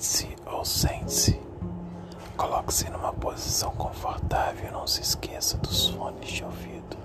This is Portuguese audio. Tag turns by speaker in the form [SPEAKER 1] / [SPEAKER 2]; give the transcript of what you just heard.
[SPEAKER 1] Sente-se ou sente-se. Coloque-se numa posição confortável e não se esqueça dos fones de ouvido.